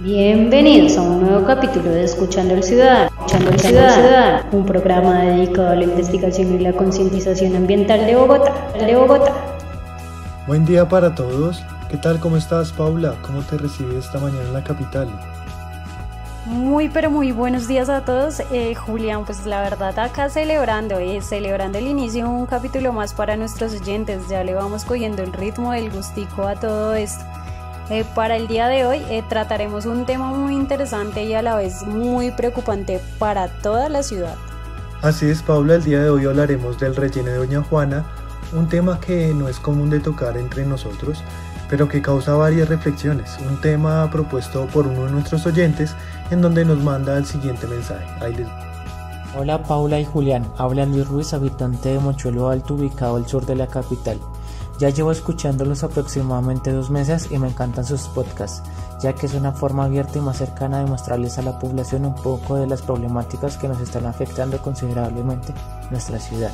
Bienvenidos a un nuevo capítulo de Escuchando al Ciudadano, Escuchando al Ciudadano, un programa dedicado a la investigación y la concientización ambiental de Bogotá, de Bogotá. Buen día para todos. ¿Qué tal? ¿Cómo estás, Paula? ¿Cómo te recibe esta mañana en la capital? Muy pero muy buenos días a todos. Eh, Julián, pues la verdad acá celebrando, eh, celebrando el inicio de un capítulo más para nuestros oyentes. Ya le vamos cogiendo el ritmo del gustico a todo esto. Eh, para el día de hoy eh, trataremos un tema muy interesante y a la vez muy preocupante para toda la ciudad. Así es, Paula, el día de hoy hablaremos del relleno de Doña Juana, un tema que no es común de tocar entre nosotros, pero que causa varias reflexiones. Un tema propuesto por uno de nuestros oyentes en donde nos manda el siguiente mensaje. Hola Paula y Julián, habla Luis Ruiz, habitante de Mochuelo Alto, ubicado al sur de la capital. Ya llevo escuchándolos aproximadamente dos meses y me encantan sus podcasts, ya que es una forma abierta y más cercana de mostrarles a la población un poco de las problemáticas que nos están afectando considerablemente nuestra ciudad.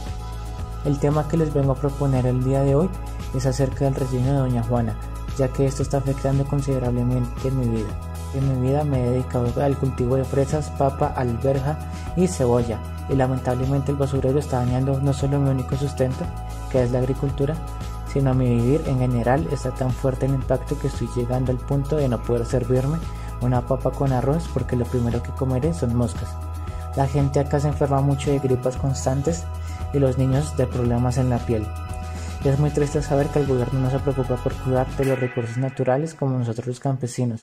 El tema que les vengo a proponer el día de hoy es acerca del relleno de Doña Juana, ya que esto está afectando considerablemente en mi vida. En mi vida me he dedicado al cultivo de fresas, papa, alberja y cebolla, y lamentablemente el basurero está dañando no solo mi único sustento, que es la agricultura, sino a mi vivir en general está tan fuerte el impacto que estoy llegando al punto de no poder servirme una papa con arroz porque lo primero que comeré son moscas. La gente acá se enferma mucho de gripas constantes y los niños de problemas en la piel. Es muy triste saber que el gobierno no se preocupa por cuidar de los recursos naturales como nosotros los campesinos.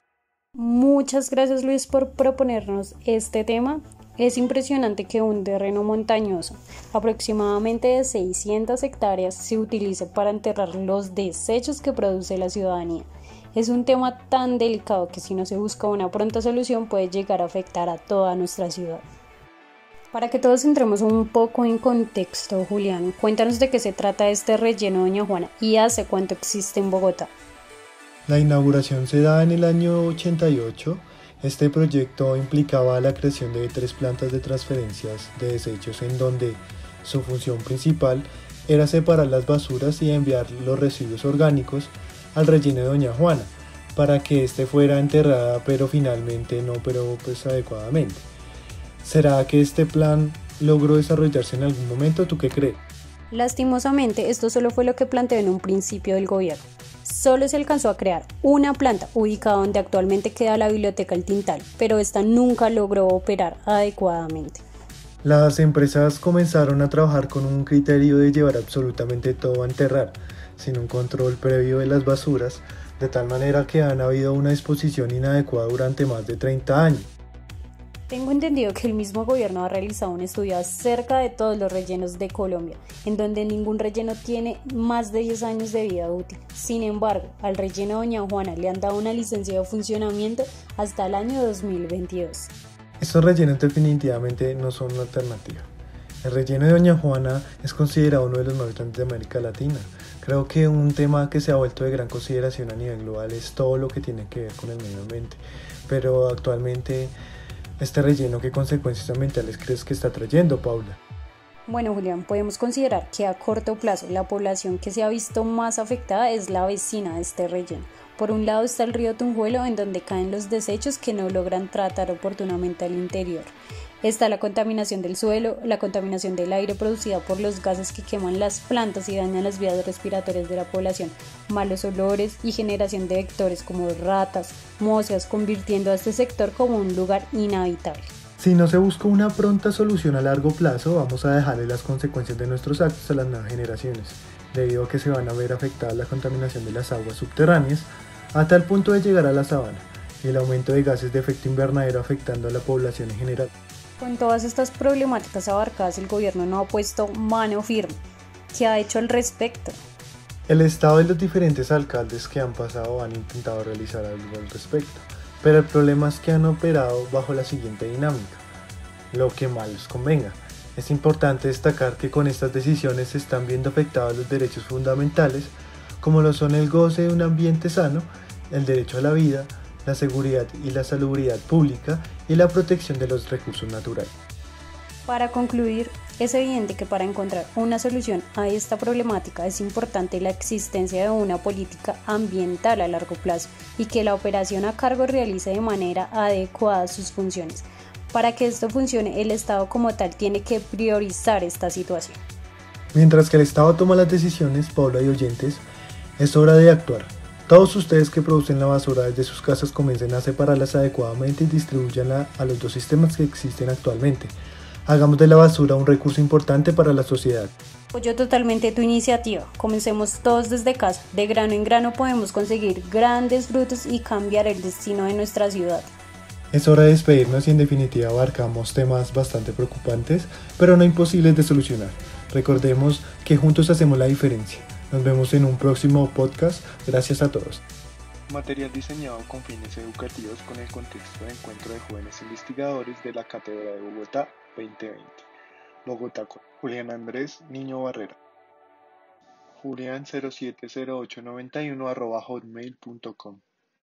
Muchas gracias Luis por proponernos este tema es impresionante que un terreno montañoso, aproximadamente de 600 hectáreas, se utilice para enterrar los desechos que produce la ciudadanía. Es un tema tan delicado que si no se busca una pronta solución puede llegar a afectar a toda nuestra ciudad. Para que todos entremos un poco en contexto, Julián, cuéntanos de qué se trata este relleno Doña Juana y hace cuánto existe en Bogotá. La inauguración se da en el año 88 este proyecto implicaba la creación de tres plantas de transferencias de desechos en donde su función principal era separar las basuras y enviar los residuos orgánicos al relleno de Doña Juana para que éste fuera enterrada pero finalmente no pero pues adecuadamente. ¿Será que este plan logró desarrollarse en algún momento? ¿Tú qué crees? Lastimosamente, esto solo fue lo que planteó en un principio del gobierno solo se alcanzó a crear una planta ubicada donde actualmente queda la biblioteca El Tintal, pero esta nunca logró operar adecuadamente. Las empresas comenzaron a trabajar con un criterio de llevar absolutamente todo a enterrar, sin un control previo de las basuras, de tal manera que han habido una disposición inadecuada durante más de 30 años. Tengo entendido que el mismo gobierno ha realizado un estudio acerca de todos los rellenos de Colombia, en donde ningún relleno tiene más de 10 años de vida útil. Sin embargo, al relleno Doña Juana le han dado una licencia de funcionamiento hasta el año 2022. Estos rellenos definitivamente no son una alternativa. El relleno de Doña Juana es considerado uno de los más grandes de América Latina. Creo que un tema que se ha vuelto de gran consideración a nivel global es todo lo que tiene que ver con el medio ambiente. Pero actualmente este relleno, ¿qué consecuencias ambientales crees que está trayendo, Paula? Bueno, Julián, podemos considerar que a corto plazo la población que se ha visto más afectada es la vecina de este relleno. Por un lado está el río Tunjuelo, en donde caen los desechos que no logran tratar oportunamente al interior. Está la contaminación del suelo, la contaminación del aire producida por los gases que queman las plantas y dañan las vías respiratorias de la población, malos olores y generación de vectores como ratas, moscas, convirtiendo a este sector como un lugar inhabitable. Si no se busca una pronta solución a largo plazo, vamos a dejarle las consecuencias de nuestros actos a las nuevas generaciones, debido a que se van a ver afectadas la contaminación de las aguas subterráneas a tal punto de llegar a la sabana y el aumento de gases de efecto invernadero afectando a la población en general. Con todas estas problemáticas abarcadas, el gobierno no ha puesto mano firme. ¿Qué ha hecho al respecto? El Estado y los diferentes alcaldes que han pasado han intentado realizar algo al respecto, pero el problema es que han operado bajo la siguiente dinámica, lo que más les convenga. Es importante destacar que con estas decisiones se están viendo afectados los derechos fundamentales, como lo son el goce de un ambiente sano, el derecho a la vida, la seguridad y la salubridad pública y la protección de los recursos naturales. Para concluir, es evidente que para encontrar una solución a esta problemática es importante la existencia de una política ambiental a largo plazo y que la operación a cargo realice de manera adecuada sus funciones. Para que esto funcione, el Estado como tal tiene que priorizar esta situación. Mientras que el Estado toma las decisiones, Paula y oyentes, es hora de actuar. Todos ustedes que producen la basura desde sus casas comiencen a separarlas adecuadamente y distribuyanla a los dos sistemas que existen actualmente. Hagamos de la basura un recurso importante para la sociedad. Apoyo totalmente tu iniciativa. Comencemos todos desde casa. De grano en grano podemos conseguir grandes frutos y cambiar el destino de nuestra ciudad. Es hora de despedirnos y en definitiva abarcamos temas bastante preocupantes, pero no imposibles de solucionar. Recordemos que juntos hacemos la diferencia. Nos vemos en un próximo podcast. Gracias a todos. Material diseñado con fines educativos con el contexto de encuentro de jóvenes investigadores de la Cátedra de Bogotá 2020. Bogotá, Julián Andrés Niño Barrera. Julián 070891 hotmail.com